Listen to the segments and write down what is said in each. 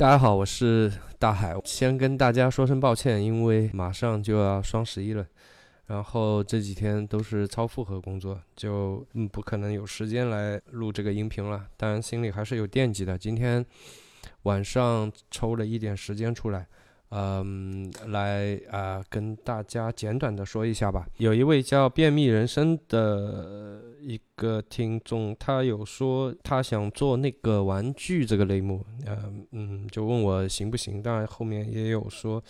大家好，我是大海。先跟大家说声抱歉，因为马上就要双十一了，然后这几天都是超负荷工作，就嗯不可能有时间来录这个音频了。当然心里还是有惦记的。今天晚上抽了一点时间出来。嗯，来啊，跟大家简短的说一下吧。有一位叫便秘人生的一个听众，他有说他想做那个玩具这个类目，嗯嗯，就问我行不行。当然后面也有说。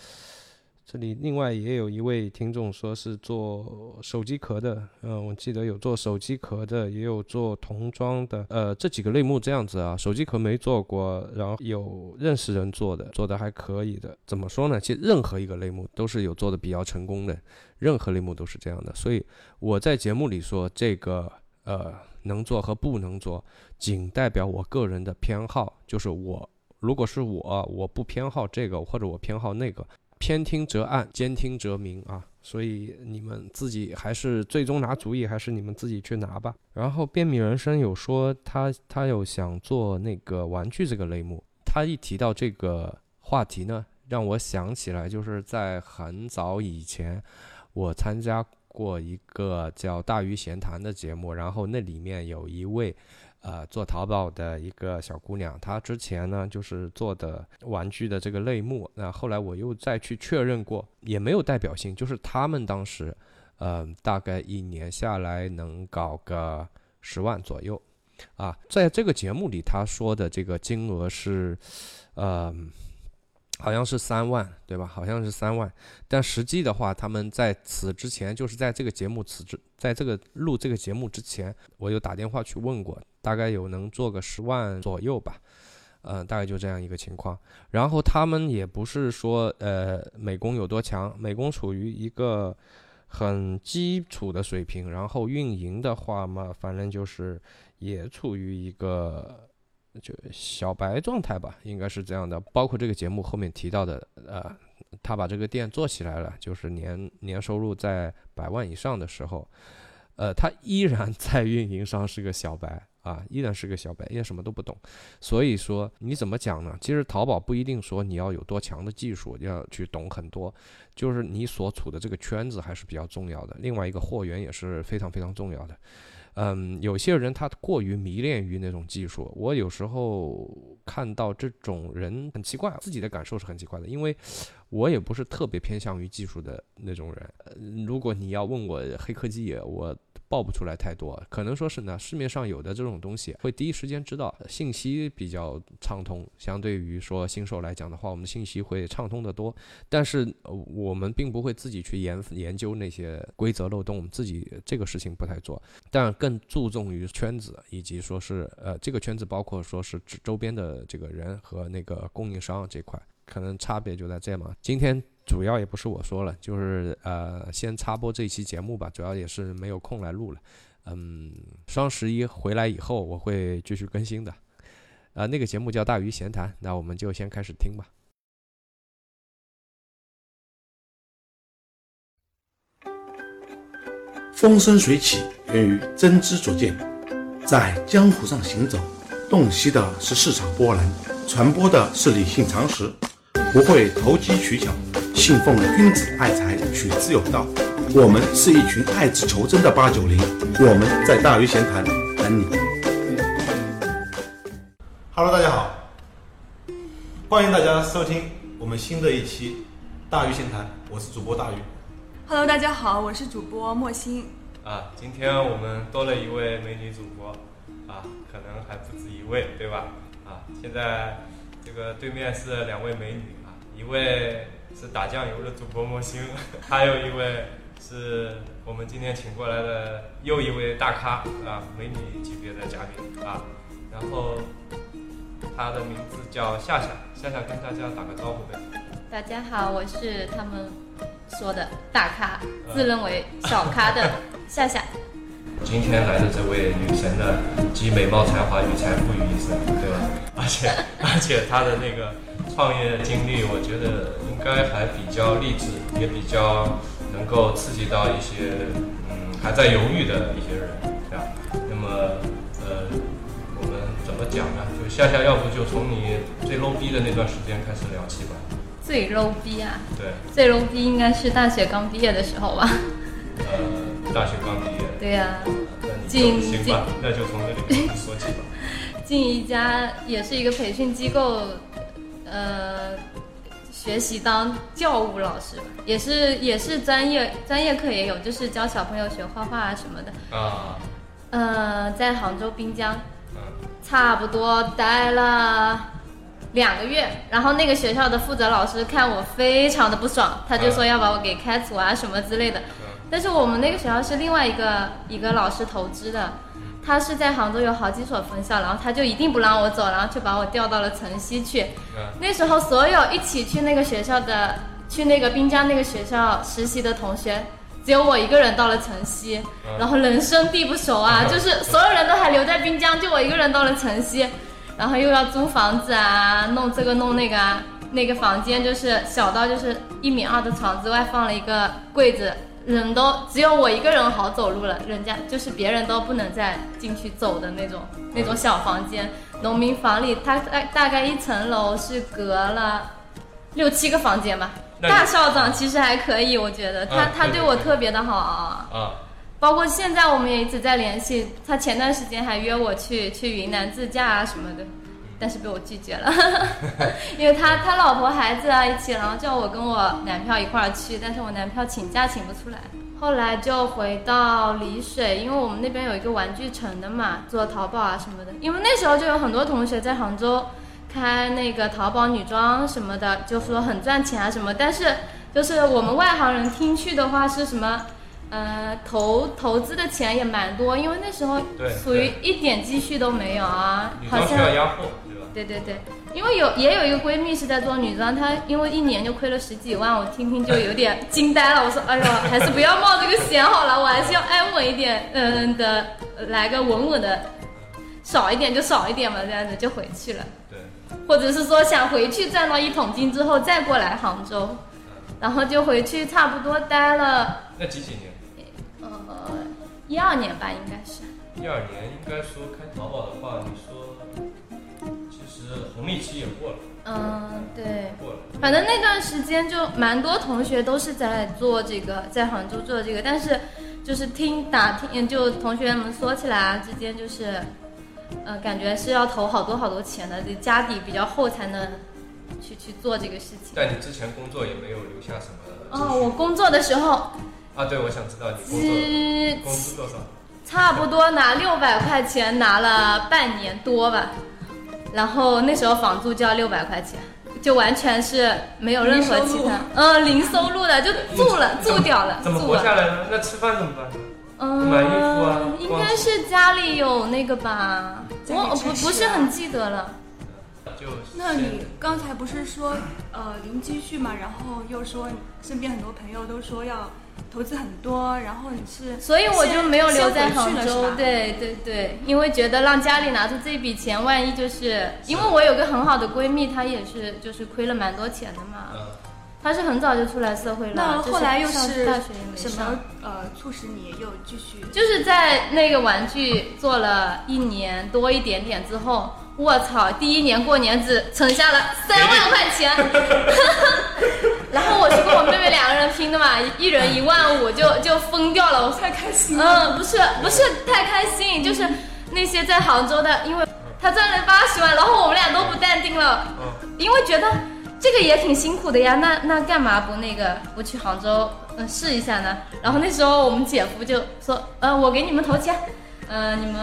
这里另外也有一位听众说是做手机壳的，嗯，我记得有做手机壳的，也有做童装的，呃，这几个类目这样子啊。手机壳没做过，然后有认识人做的，做的还可以的。怎么说呢？其实任何一个类目都是有做的比较成功的，任何类目都是这样的。所以我在节目里说这个，呃，能做和不能做，仅代表我个人的偏好，就是我如果是我，我不偏好这个，或者我偏好那个。偏听则暗，兼听则明啊！所以你们自己还是最终拿主意，还是你们自己去拿吧。然后便秘人生有说他他有想做那个玩具这个类目，他一提到这个话题呢，让我想起来就是在很早以前，我参加过一个叫《大鱼闲谈》的节目，然后那里面有一位。呃，做淘宝的一个小姑娘，她之前呢就是做的玩具的这个类目，那后来我又再去确认过，也没有代表性，就是他们当时，呃，大概一年下来能搞个十万左右，啊，在这个节目里他说的这个金额是，呃。好像是三万，对吧？好像是三万，但实际的话，他们在此之前，就是在这个节目此之，在这个录这个节目之前，我有打电话去问过，大概有能做个十万左右吧，嗯，大概就这样一个情况。然后他们也不是说，呃，美工有多强，美工处于一个很基础的水平，然后运营的话嘛，反正就是也处于一个。就小白状态吧，应该是这样的。包括这个节目后面提到的，呃，他把这个店做起来了，就是年年收入在百万以上的时候，呃，他依然 在运营上是个小白啊，依然是个小白，也什么都不懂。所以说你怎么讲呢？其实淘宝不一定说你要有多强的技术，要去懂很多，就是你所处的这个圈子还是比较重要的。另外一个货源也是非常非常重要的。嗯，有些人他过于迷恋于那种技术，我有时候看到这种人很奇怪，自己的感受是很奇怪的，因为我也不是特别偏向于技术的那种人。如果你要问我黑科技，我。报不出来太多，可能说是呢，市面上有的这种东西会第一时间知道，信息比较畅通，相对于说新手来讲的话，我们的信息会畅通的多。但是我们并不会自己去研研究那些规则漏洞，我们自己这个事情不太做，但更注重于圈子以及说是呃这个圈子包括说是周边的这个人和那个供应商这块，可能差别就在这嘛。今天。主要也不是我说了，就是呃，先插播这一期节目吧。主要也是没有空来录了。嗯，双十一回来以后，我会继续更新的。呃，那个节目叫《大鱼闲谈》，那我们就先开始听吧。风生水起源于真知灼见，在江湖上行走，洞悉的是市场波澜，传播的是理性常识，不会投机取巧。信奉君子爱财，取之有道。我们是一群爱之求真的八九零。我们在大鱼闲谈等你。Hello，大家好，欢迎大家收听我们新的一期大鱼闲谈。我是主播大鱼。Hello，大家好，我是主播莫欣。啊，今天我们多了一位美女主播，啊，可能还不止一位，对吧？啊，现在这个对面是两位美女啊，一位。是打酱油的主播莫星，还有一位是我们今天请过来的又一位大咖啊，美女级别的嘉宾啊，然后她的名字叫夏夏，夏夏跟大家打个招呼呗。大家好，我是他们说的大咖，自认为小咖的 夏夏。今天来的这位女神呢，集美貌才华与财富于一身，对吧？而且而且她的那个创业经历，我觉得。应该还比较励志，也比较能够刺激到一些嗯还在犹豫的一些人，对吧？那么呃，我们怎么讲呢？就夏夏，要不就从你最 low 逼的那段时间开始聊起吧。最 low 逼啊！对，最 low 逼应该是大学刚毕业的时候吧？呃，大学刚毕业。对呀、那你进就行吧，那就从这里说起吧。进一家也是一个培训机构，呃，学习当教务老师吧，也是也是专业专业课也有，就是教小朋友学画画啊什么的。啊，呃，在杭州滨江，嗯，差不多待了两个月，然后那个学校的负责老师看我非常的不爽，他就说要把我给开除啊什么之类的。但是我们那个学校是另外一个一个老师投资的，他是在杭州有好几所分校，然后他就一定不让我走，然后就把我调到了城西去。嗯那时候所有一起去那个学校的，去那个滨江那个学校实习的同学，只有我一个人到了城西，然后人生地不熟啊，就是所有人都还留在滨江，就我一个人到了城西，然后又要租房子啊，弄这个弄那个啊，那个房间就是小到就是一米二的床之外放了一个柜子。人都只有我一个人好走路了，人家就是别人都不能再进去走的那种那种小房间，农民房里，它大大概一层楼是隔了六七个房间吧。大校长其实还可以，我觉得他、他对我特别的好，啊，包括现在我们也一直在联系。他前段时间还约我去去云南自驾啊什么的，但是被我拒绝了，因为他他老婆孩子啊一起，然后叫我跟我男票一块儿去，但是我男票请假请不出来。后来就回到丽水，因为我们那边有一个玩具城的嘛，做淘宝啊什么的。因为那时候就有很多同学在杭州开那个淘宝女装什么的，就说很赚钱啊什么。但是就是我们外行人听去的话是什么？呃，投投资的钱也蛮多，因为那时候属于一点积蓄都没有啊女，好装需像要压货，对？对对对，因为有也有一个闺蜜是在做女装，她因为一年就亏了十几万，我听听就有点惊呆了。我说，哎呦，还是不要冒这个险好了，我还是要安稳一点，嗯的，来个稳稳的，少一点就少一点嘛，这样子就回去了。对，或者是说想回去赚到一桶金之后再过来杭州，然后就回去差不多待了那几几年？呃一二年吧，应该是。一二年应该说开淘宝的话，你说其实红利期也过了，嗯，对。过了。反正那段时间就蛮多同学都是在做这个，在杭州做这个，但是就是听打听，就同学们说起来啊，之间就是，呃，感觉是要投好多好多钱的，得家底比较厚才能去去做这个事情。但你之前工作也没有留下什么哦，我工作的时候，啊，对，我想知道你工作工资多少？差不多拿六百块钱，拿了半年多吧，然后那时候房租就要六百块钱，就完全是没有任何其他，嗯，零收入的，就住了，住掉了，怎么。活下来呢？那吃饭怎么办呢？嗯，买衣服啊应该是家里有那个吧，我不不是很记得了。就那你刚才不是说呃零积蓄嘛，然后又说你身边很多朋友都说要投资很多，然后你是所以我就没有留在杭州，对对对，因为觉得让家里拿出这笔钱，万一就是因为我有个很好的闺蜜，她也是就是亏了蛮多钱的嘛，嗯，她是很早就出来社会了，就是那后来又上是大学也没什么呃促使你又继续？就是在那个玩具做了一年多一点点之后，我操，第一年过年只存下了三万块钱，然后我是跟我妹妹两个人拼的嘛，一人一万五就就疯掉了，我太开心了，嗯，不是不是太开心，就是那些在杭州的，因为他赚了八十万，然后我们俩都不淡定了，因为觉得这个也挺辛苦的呀，那那干嘛不那个不去杭州嗯试一下呢？然后那时候我们姐夫就说，呃，我给你们投钱，呃，你们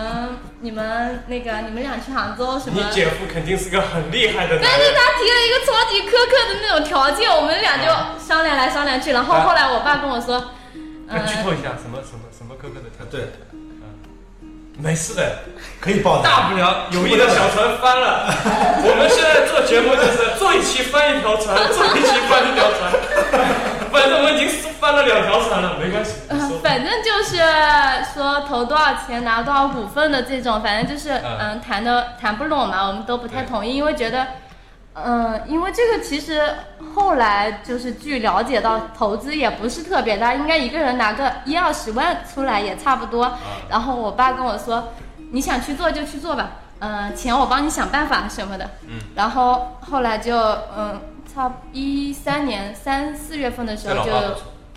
你们那个你们俩去杭州什么？你姐夫肯定是个很厉害的男但是。他提了一个超级苛刻的那种条件，我们俩就商量来商量去，然后后来我爸跟我说，那剧呃，透一下，什么什么什么苛刻的条件？对，没事的，可以报大不了友谊的小船翻了。我们现在做节目就是做一期翻一条船，做一期翻一条船。反正我已经翻了两条船了，没关系。反正就是说投多少钱拿多少股份的这种，反正就是嗯嗯谈的谈不拢嘛，我们都不太同意，因为觉得。嗯，因为这个其实后来就是据了解到，投资也不是特别大，应该一个人拿个一二十万出来也差不多。然后我爸跟我说，你想去做就去做吧，嗯、钱我帮你想办法什么的。嗯。然后后来就嗯，差一三年三四月份的时候就。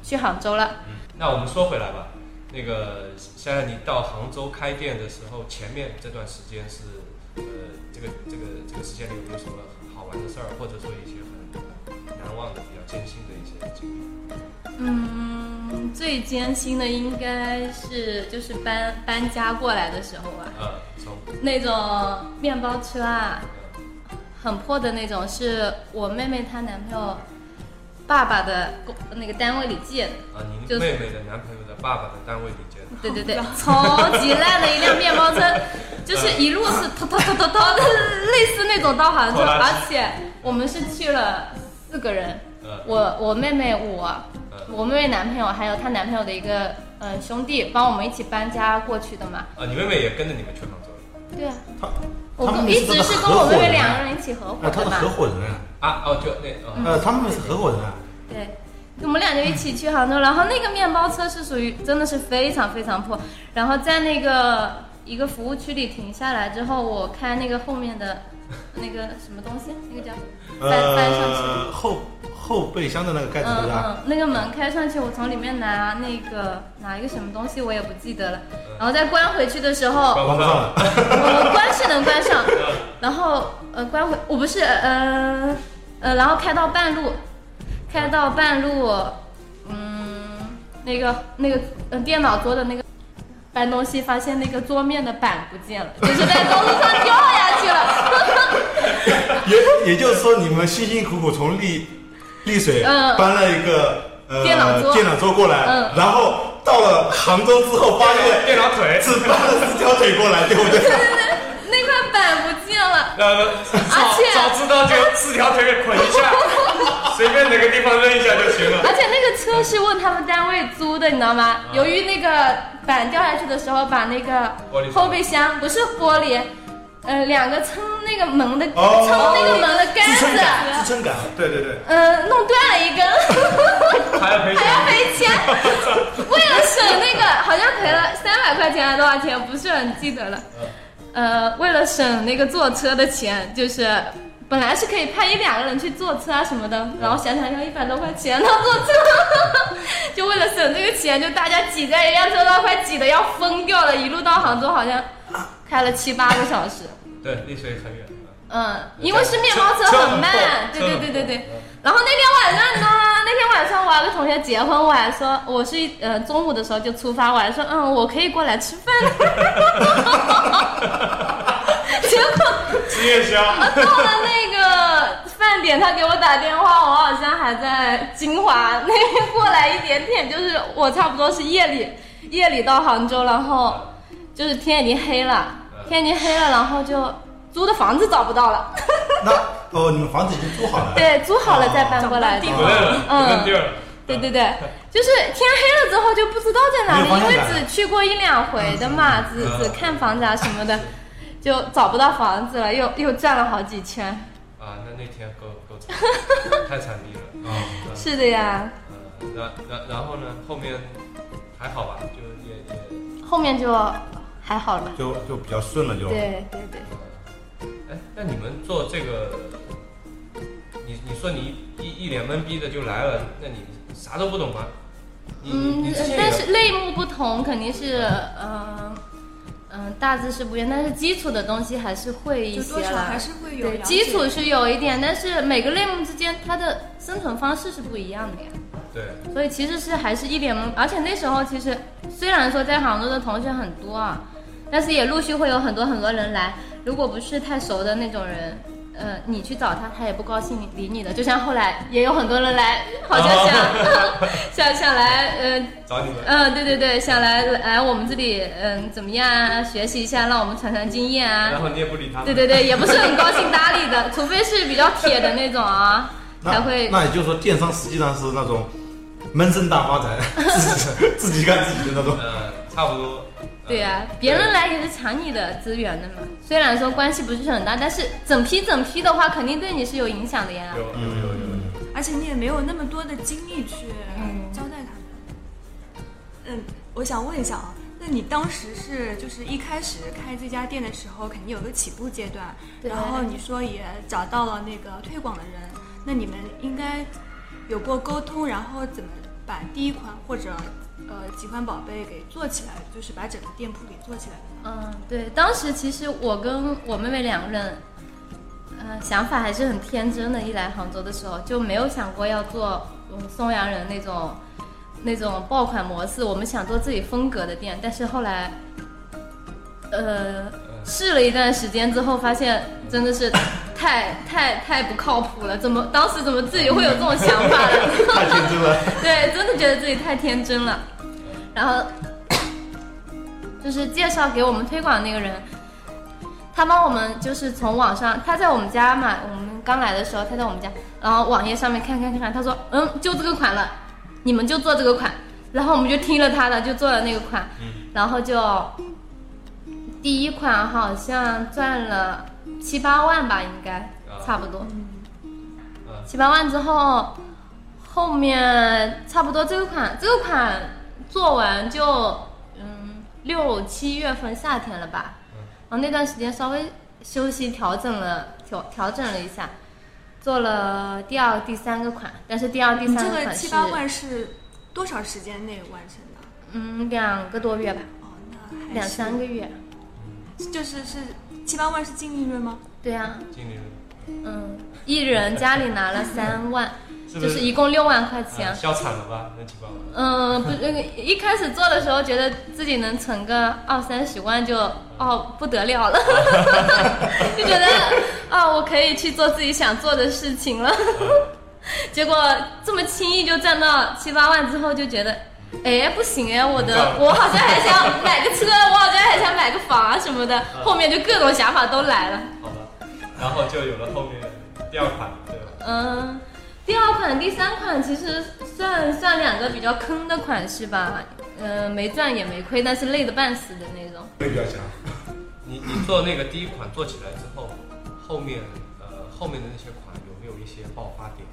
去杭州了。嗯，那我们说回来吧，那个现在你到杭州开店的时候，前面这段时间是呃，这个这个这个时间里有没有什么好玩的事儿，或者说一些很难忘的、比较艰辛的一些经历？嗯，最艰辛的应该是就是搬搬家过来的时候吧，呃，从那种面包车啊，呃很破的那种，是我妹妹她男朋友爸爸的工那个单位里借的。啊，您就是妹妹的男朋友的爸爸的单位里借的。对对对，超级烂的一辆面包车，就是一路是突突突突突的，类似那种导航车，而且我们是去了四个人，呃，我我妹妹我，呃我妹妹男朋友还有她男朋友的一个呃兄弟，帮我们一起搬家过去的嘛。啊，你妹妹也跟着你们去杭州了对啊，一直是是跟我妹妹两个人一起合伙啊，他是的。合伙人啊，啊？哦，就那哦，呃，他们是合伙人啊，对，我们俩就一起去杭州，然后那个面包车是属于真的是非常非常破，然后在那个一个服务区里停下来之后，我开那个后面的那个什么东西，那个叫翻翻上去。后备箱的那个盖子对嗯吧？嗯，那个门开上去，我从里面拿那个拿一个什么东西，我也不记得了。然后再关回去的时候，关上了，我关是能关上，然后呃关回我不是呃呃，然后开到半路，开到半路，嗯，那个那个呃电脑桌的那个搬东西，发现那个桌面的板不见了，就是在公路上掉下去了。也也就是说，你们辛辛苦苦从丽丽水嗯。搬了一个呃电脑桌。电脑桌过来，嗯。然后到了杭州之后，发现电脑腿，只搬了四条腿过来，对不对？对对对那块板不见了，呃，而且早知道就四条腿给捆一下，随便哪个地方扔一下就行了。而且那个车是问他们单位租的，你知道吗？由于那个板掉下去的时候，把那个后备箱不是玻璃，呃，两个撑那个门的哦撑那个门的杆支撑感，子，支撑杆，对对对。呃，弄断了一根，还要赔钱还要赔钱。为了省那个，好像赔了三百块钱还是多少钱，不是很记得了。呃，为了省那个坐车的钱，就是本来是可以派一两个人去坐车啊什么的，然后想想要一百多块钱呢坐车，就为了省这个钱，就大家挤在一辆车上，快挤得要疯掉了，一路到杭州好像开了七八个小时。对，丽水很远。嗯，因为是面包车车很慢，对对对对对。然后那天晚上呢，那天晚上我还有个同学结婚，我还说我是一呃中午的时候就出发，我还说嗯我可以过来吃饭。结果吃夜宵，到了那个饭点，他给我打电话，我好像还在金华那边过来一点点，就是我差不多是夜里夜里到杭州，然后就是天已经黑了，天已经黑了，然后就租的房子找不到了，那哦，你们房子已经租好了？对，租好了再搬过来的找。不认了，不认地儿了。对对对，就是天黑了之后就不知道在哪里，因为只去过一两回的嘛，只只看房子啊什么的，就找不到房子了，又又转了好几圈。啊，那那天够够惨，太惨烈了。啊，嗯是的呀，呃，然然然后呢，后面还好吧，就也也后面就还好了吧？就就比较顺了，就。对对对，哎，那你们做这个，你你说你一一脸懵逼的就来了，那你啥都不懂吗？嗯但是类目不同，肯定是嗯嗯大致是不一样，但是基础的东西还是会一些了还。是会有对，基础是有一点，但是每个类目之间它的生存方式是不一样的呀。对，所以其实是还是一脸懵，而且那时候其实虽然说在杭州的同学很多啊，但是也陆续会有很多很多人来。如果不是太熟的那种人，呃，你去找他，他也不高兴理你的。就像后来也有很多人来，好像想、想想来，呃，找你们。嗯、对对对，想来来我们这里，嗯、怎么样啊？学习一下，让我们传传经验啊。然后你也不理他。对对对，也不是很高兴搭理的，除非是比较铁的那种啊，才会那也就是说，电商实际上是那种闷声大发财，自己自己干自己的那种。呃，差不多。对呀、别人来也是抢你的资源的嘛。虽然说关系不是很大，但是整批整批的话，肯定对你是有影响的呀有。有有有有。而且你也没有那么多的精力去嗯交代他们。嗯，我想问一下啊，那你当时是就是一开始开这家店的时候，肯定有个起步阶段，对然后你说也找到了那个推广的人，那你们应该有过沟通，然后怎么把第一款或者呃几款宝贝给做起来，就是把整个店铺给做起来的？嗯，对，当时其实我跟我妹妹两个人，呃，想法还是很天真的。一来杭州的时候就没有想过要做嗯松阳人那种那种爆款模式，我们想做自己风格的店，但是后来，呃，试了一段时间之后，发现真的是太太太不靠谱了。怎么当时怎么自己会有这种想法呢？太天真了。对，真的觉得自己太天真了。然后就是介绍给我们推广的那个人，他帮我们就是从网上，他在我们家嘛，我们刚来的时候他在我们家，然后网页上面看看看看，他说嗯，就这个款了，你们就做这个款，然后我们就听了他的，就做了那个款，然后就第一款好像赚了七八万吧，应该差不多。七八万之后，后面差不多这个款这个款做完就嗯六七月份夏天了吧，然后那段时间稍微休息调整了调调整了一下，做了第二第三个款，但是第二第三个三款是七八万是多少时间内完成的？嗯两个多月吧，哦，那还两三个月，就是是七八万是净利润吗？对呀、净利润嗯，一人家里拿了 三万，是不就是一共六万块啊钱。笑惨了吧？那几百万。嗯，不，那个一开始做的时候，觉得自己能存个二三十万就哦不得了了，就觉得啊、我可以去做自己想做的事情了。结果这么轻易就赚到七八万之后，就觉得，哎，不行哎，我的我好像还想买个车，我好像还想买个房啊什么的，后面就各种想法都来了。好吧，然后就有了后面第二款，对吧？嗯，第二款、第三款其实算算两个比较坑的款式吧，呃，没赚也没亏，但是累得半死的那种。会比较强。你你做那个第一款做起来之后，后面呃后面的那些款有没有一些爆发点？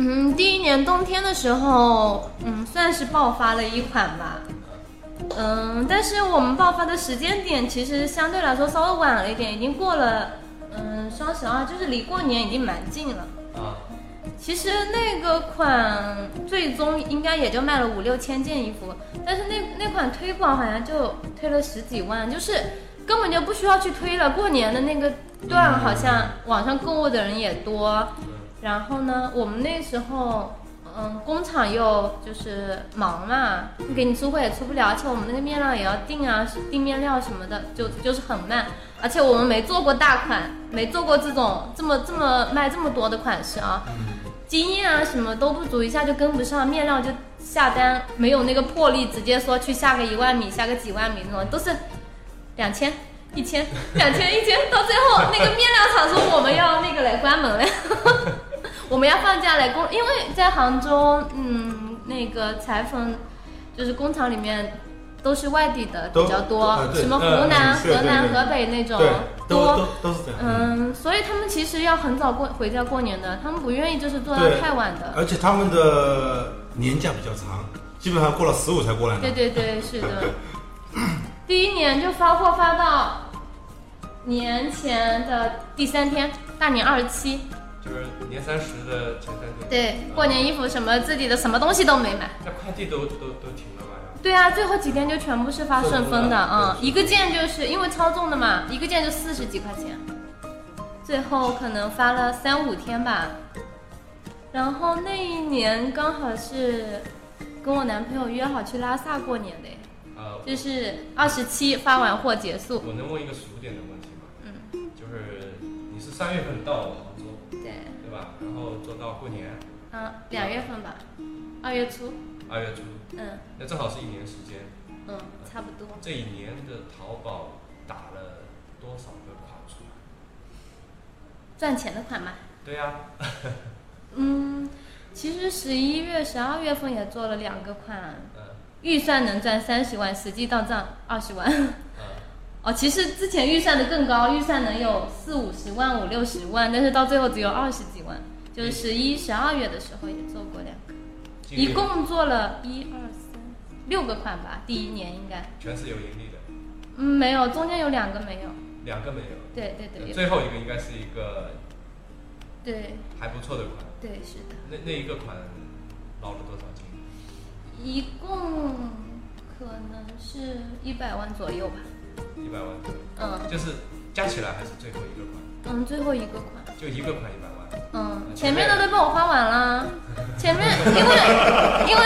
嗯，第一年冬天的时候，嗯，算是爆发了一款吧。嗯，但是我们爆发的时间点其实相对来说稍微晚了一点，已经过了，嗯，双十二，就是离过年已经蛮近了。啊，其实那个款最终应该也就卖了五六千件衣服，但是那那款推广好像就推了十几万，就是根本就不需要去推了。过年的那个段好像网上购物的人也多，然后呢，我们那时候。嗯，工厂又就是忙嘛，给你出货也出不了，而且我们那个面料也要定啊，定面料什么的，就就是很慢。而且我们没做过大款，没做过这种这么这么卖这么多的款式啊，经验啊什么都不足，一下就跟不上，面料就下单没有那个魄力，直接说去下个一万米，下个几万米那种，都是两千、一千、两千、一千，到最后那个面料厂说我们要那个来关门了，我们要放假来工，因为在杭州，嗯，那个裁缝就是工厂里面。都是外地的比较多，呃什么湖呃南、河南、河北那种多。都都是这样。嗯，所以他们其实要很早过回家过年的，他们不愿意就是做到太晚的。而且他们的年假比较长，基本上过了十五才过来呢。对对对，是的。第一年就发货发到年前的第三天，大年二十七。就是年三十的前三天。对，过年衣服什么自己的什么东西都没买。那快递都都都停了吧？对啊，最后几天就全部是发顺丰的啊、顺丰的一个件就是因为超重的嘛，一个件就四十几块钱，最后可能发了三五天吧。然后那一年刚好是跟我男朋友约好去拉萨过年的，呃，就是二十七发完货结束。我能问一个俗点的问题吗？嗯，就是你是三月份到杭州，对，对吧？然后做到过年，嗯，两月份吧，二月初，二月初，嗯那正好是一年时间。嗯，差不多。这一年的淘宝打了多少个款出来？赚钱的款吗，对呀、嗯，其实十一月、十二月份也做了两个款，嗯预算能赚三十万，实际到账二十万。其实之前预算的更高，预算能有四五十万、五六十万，但是到最后只有二十几万。就是十一、十二月的时候也做过两个，一共做了一二三四六个款吧，第一年应该。全是有盈利的，嗯，没有，中间有两个没有。两个没有，对对对，最后一个应该是一个对还不错的款。对是的，那那一个款捞了多少金？一共可能是一百万左右吧。一百万左右，嗯就是加起来还是最后一个款，嗯，最后一个款。就一个款一百万。嗯，前面的都被我花完了。前面因为因为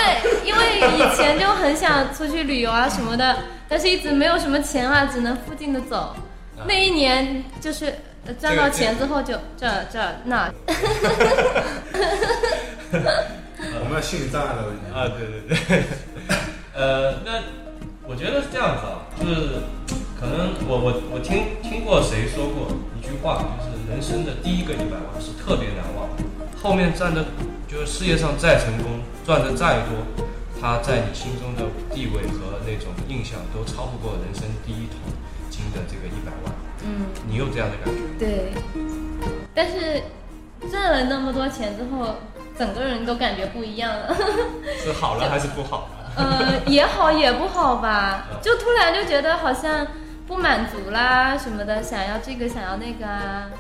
因为以前就很想出去旅游啊什么的，但是一直没有什么钱啊，只能附近的走。那一年就是呃赚到钱之后就这这那，我们要心理障碍的问题。啊，对对对，呃，那我觉得是这样子啊，就是可能我我我听听过谁说过一句话，就是人生的第一个一百万是特别难忘，后面赚的就是事业上再成功，赚的再多，他在你心中的地位和那种印象都超不过人生第一桶金的这个一百万。嗯，你有这样的感觉？对。但是赚了那么多钱之后，整个人都感觉不一样了。是好了还是不好？呃，也好也不好吧，就突然就觉得好像不满足啦什么的，想要这个想要那个啊，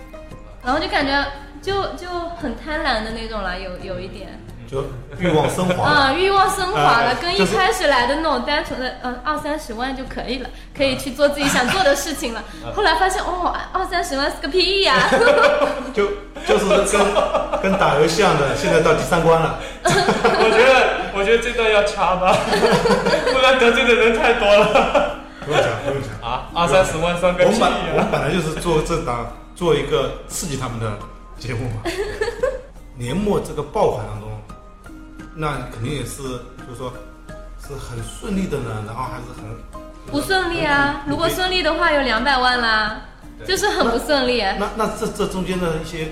然后就感觉就就很贪婪的那种了，有有一点就欲望升华。啊，欲望升华了，啊跟一开始来的那种单纯的嗯二三十万就可以了，可以去做自己想做的事情了。后来发现哦，二三十万是个屁呀、就就是跟跟打游戏一样的，现在到第三关了。我觉得，我觉得这段要掐吧，不然得罪的人太多了不用讲，不用讲。啊！二三十万算个屁我们本我！本来就是做这档做一个刺激他们的节目嘛。年末这个爆款当中，那肯定也是就是说是很顺利的呢，然后还是很不顺利啊！如果顺利的话，有两百万啦，就是很不顺利。那那这这中间的一些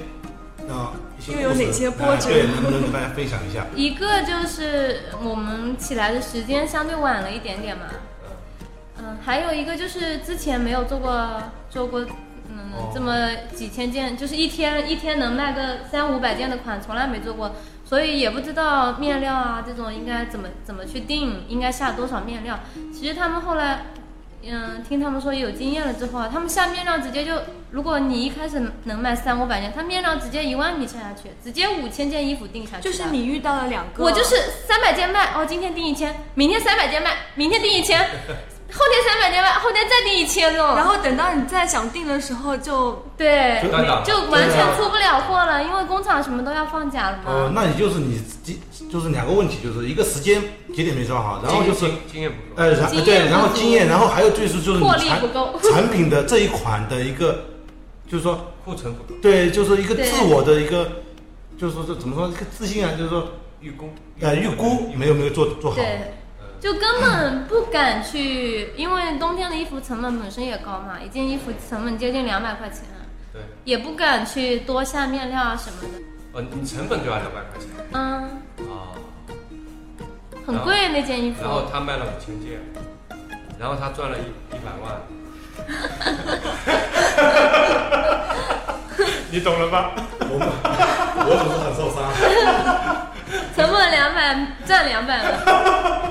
啊、一些又有故事哪些波折哎对，能不能跟大家分享一下？一个就是我们起来的时间相对晚了一点点嘛，嗯，还有一个就是之前没有做过做过，嗯哦，这么几千件，就是一天一天能卖个三五百件的款，从来没做过，所以也不知道面料啊这种应该怎么怎么去定，应该下多少面料。其实他们后来，嗯，听他们说有经验了之后啊，他们下面料直接就，如果你一开始能卖三五百件，他面料直接一万米下下去，直接五千件衣服定下去就。是你遇到了两个，我就是三百件卖，哦，今天定一千，明天三百件卖，明天定一千，后天三百件卖，后天再订一千这种。然后等到你再想定的时候就，对，就完全出不了货了，因为工厂什么都要放假了哦、嘛。那也就是你就是两个问题，就是一个时间节点没抓好，然后就是经经验不够。呃，然对，然后经验，然后还有就是就是你魄力产不够。产品的这一款的一个，就是说库存不够，对，就是一个自我的一个，就是说这怎么说一个自信啊，就是说预估。呃预估。没有没有做做好，对，就根本不敢去，因为冬天的衣服成本本身也高嘛，一件衣服成本接近两百块钱，对，也不敢去多下面料啊什么的。呃，你成本就要两百块钱。嗯，啊，很贵那件衣服。然。后他卖了五千件，然后他赚了一一百万，你懂了吧？我们我总是很受伤，成本两百，赚两百嘛，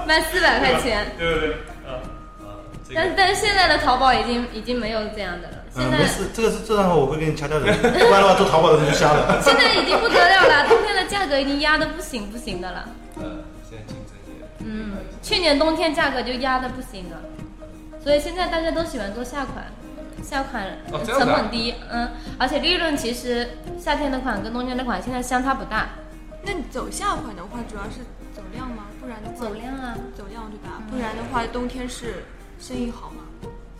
卖四百块钱。对不对？啊啊，这个但但是现在的淘宝已经已经没有这样的了，现嗯，在、没事，这个是这样的话我会给你掐掉人，不然的话做淘宝的人就瞎了。现在已经不得了了，冬天的价格已经压的不行不行的了。呃，现在竞争也嗯，去年冬天价格就压的不行了，所以现在大家都喜欢做夏款，夏款成本低，嗯，而且利润其实夏天的款跟冬天的款现在相差不大，那你走下款的话，主要是走量吗？不然的话走量啊。走量对吧？不然的话，冬天是生意好吗？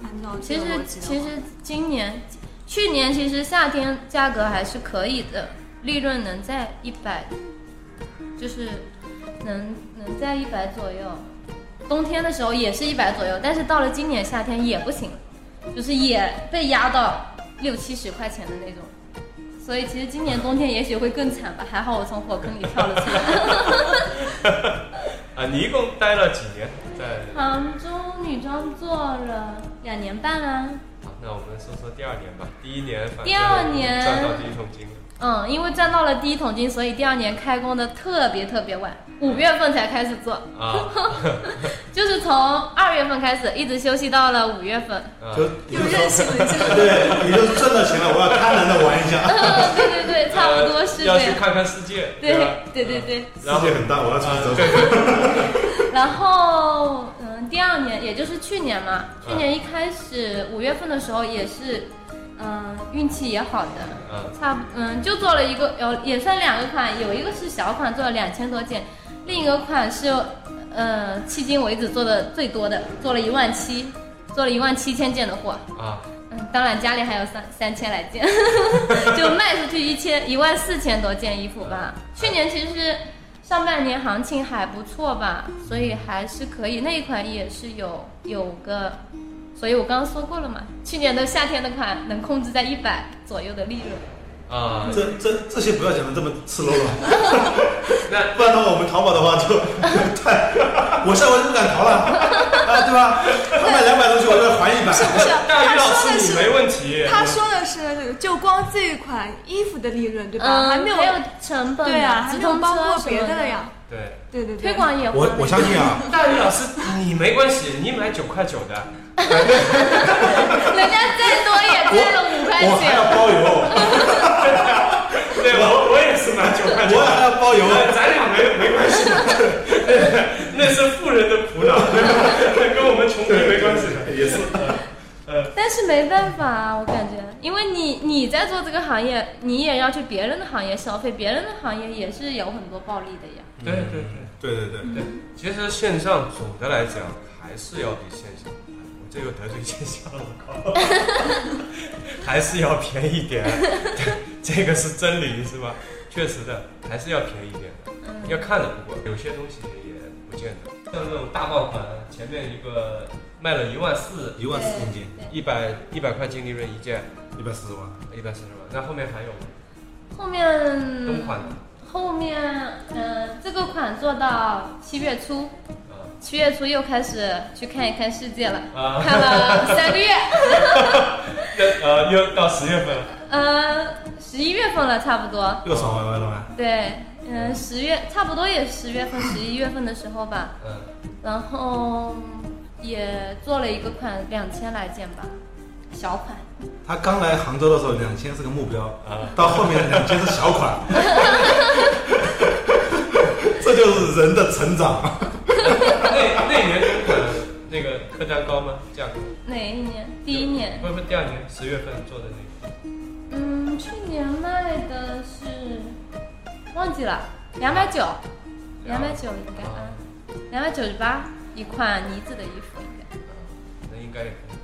按照其实其实今年、去年其实夏天价格还是可以的，利润能在一百，就是能能在一百左右。冬天的时候也是一百左右，但是到了今年夏天也不行，就是也被压到六七十块钱的那种。所以其实今年冬天也许会更惨吧，还好我从火坑里跳了出来。啊，你一共待了几年在？杭州女装做了两年半啊、好，那我们说说第二年吧。第一年反正第二年赚到第一桶金了。嗯，因为赚到了第一桶金，所以第二年开工的特别特别晚，五月份才开始做，啊，就是从二月份开始，一直休息到了五月份。啊就又任性了一下。对，也就是挣到钱了，我要贪婪的玩一下。对对对，差不多是这样。要去看看世界，对吧？对对对。世界很大，我要出去走走。对对然后，嗯，第二年也就是去年嘛，去年一开始五月份的时候也是，嗯，运气也好的，嗯差不嗯就做了一个，有也算两个款，有一个是小款做了两千多件，另一个款是，呃，迄今为止做的最多的，做了一万七，做了一万七千件的货。啊，嗯，当然家里还有三三千来件，就卖出去一千一万四千多件衣服吧。去年其实上半年行情还不错吧，所以还是可以。那一款也是有有个，所以我刚刚说过了嘛，去年的夏天的款能控制在一百左右的利润。啊，这这这些不要讲的这么赤裸裸，那不然的话我们淘宝的话就 太，我下回就不敢淘了啊，对吧？他买两百东西，我就要还一百。是不是？大他鱼老师你没问题，他说的是就光这一款衣服的利润，对吧？嗯，还没有还有成本，对啊，还没有直通包括别的的呀。对。对对对，推广也我我相信啊，大鱼老师，你没关系，你买九块九的，人家再多也赚了五块我还要。包邮，对我我也是买九块钱我还要包邮。咱俩没没关系，那是富人的苦恼，跟我们穷人没关系的，也是。但是没办法啊，我感觉，因为你你在做这个行业，你也要去别人的行业消费，别人的行业也是有很多暴利的呀。对对对对对对，对，其实线上总的来讲还是要比线下，我这又得罪线下了，我靠，还是要便宜点，这个是真理是吧？确实的，还是要便宜点。的，要看的。不过有些东西也不见得，像这种大爆款，前面一个卖了一万四，一万四公斤，一百一百块净利润一件，一百四十万。一百四十万，那后面还有吗？后面冬款的。后面，嗯、这个款做到七月初，啊七月初又开始去看一看世界了，啊，看了 三个月，那呃又到十月份了，呃，十一月份了差不多，又爽歪歪了吗？对，嗯、十月差不多也十月份、十一月份的时候吧，嗯，然后也做了一个款两千来件吧，小款。他刚来杭州的时候，两千是个目标，啊。到后面两千是小款，这就是人的成长。那那年那个客单高吗？价格？哪一年？第一年。不不，第二年十月份做的那个。嗯，去年卖的是忘记了，两百九，两百九应该啊，两百九十八一款呢子的衣服应该。那应该也可以，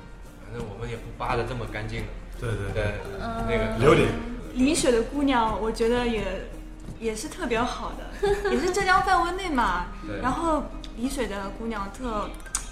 反正我们也不扒的这么干净的。对对对，嗯，那个留点。丽水的姑娘，我觉得也也是特别好的，也是浙江范围内嘛对。然后丽水的姑娘特。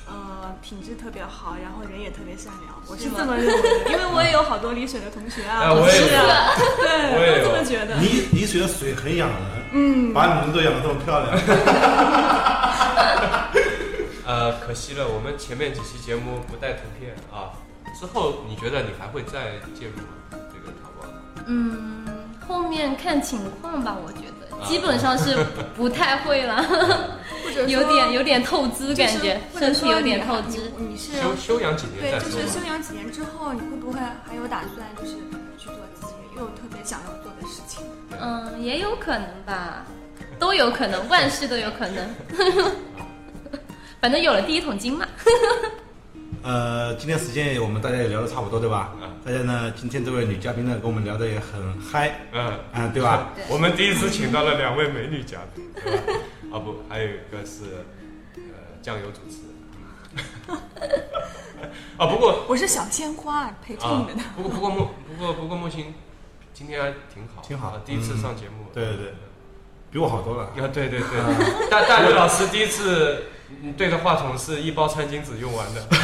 呃，品质特别好，然后人也特别善良，我是这么认为的，因为我也有好多丽水的同学啊，啊我也是啊，对，我也有这么觉得。丽丽水的水很养人，嗯，把你们都养的这么漂亮。呃，可惜了，我们前面几期节目不带图片啊。之后你觉得你还会再介入吗？这个淘宝？嗯，后面看情况吧，我觉啊得基本上是 不太会了，有点有点透支感觉，身体有点透支。你你是休休养几年对，就是休。养几年之后，你会不会还有打算，就是去做自己又特别想要做的事情？嗯，也有可能吧，都有可能，万事都有可能。反正有了第一桶金嘛。呃，今天时间我们大家也聊得差不多，对吧？嗯大家呢，今天这位女嘉宾呢，跟我们聊得也很嗨，嗯，啊，对吧？对 我们第一次请到了两位美女嘉宾，对吧？啊不，还有一个是呃酱油主持人。啊，不过我是小鲜花，陪着你啊们的。，不过不过木不过不过木星今天还挺好，挺好啊第一次嗯上节目。对对对比我好多了。啊，对对对，大大刘老师第一次嗯对着话筒是一包餐巾纸用完的，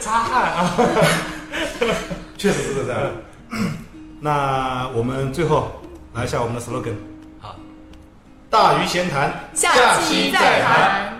擦汗啊。确实是这样。那我们最后来一下我们的 slogan：好，大鱼闲谈，下期再谈。谈。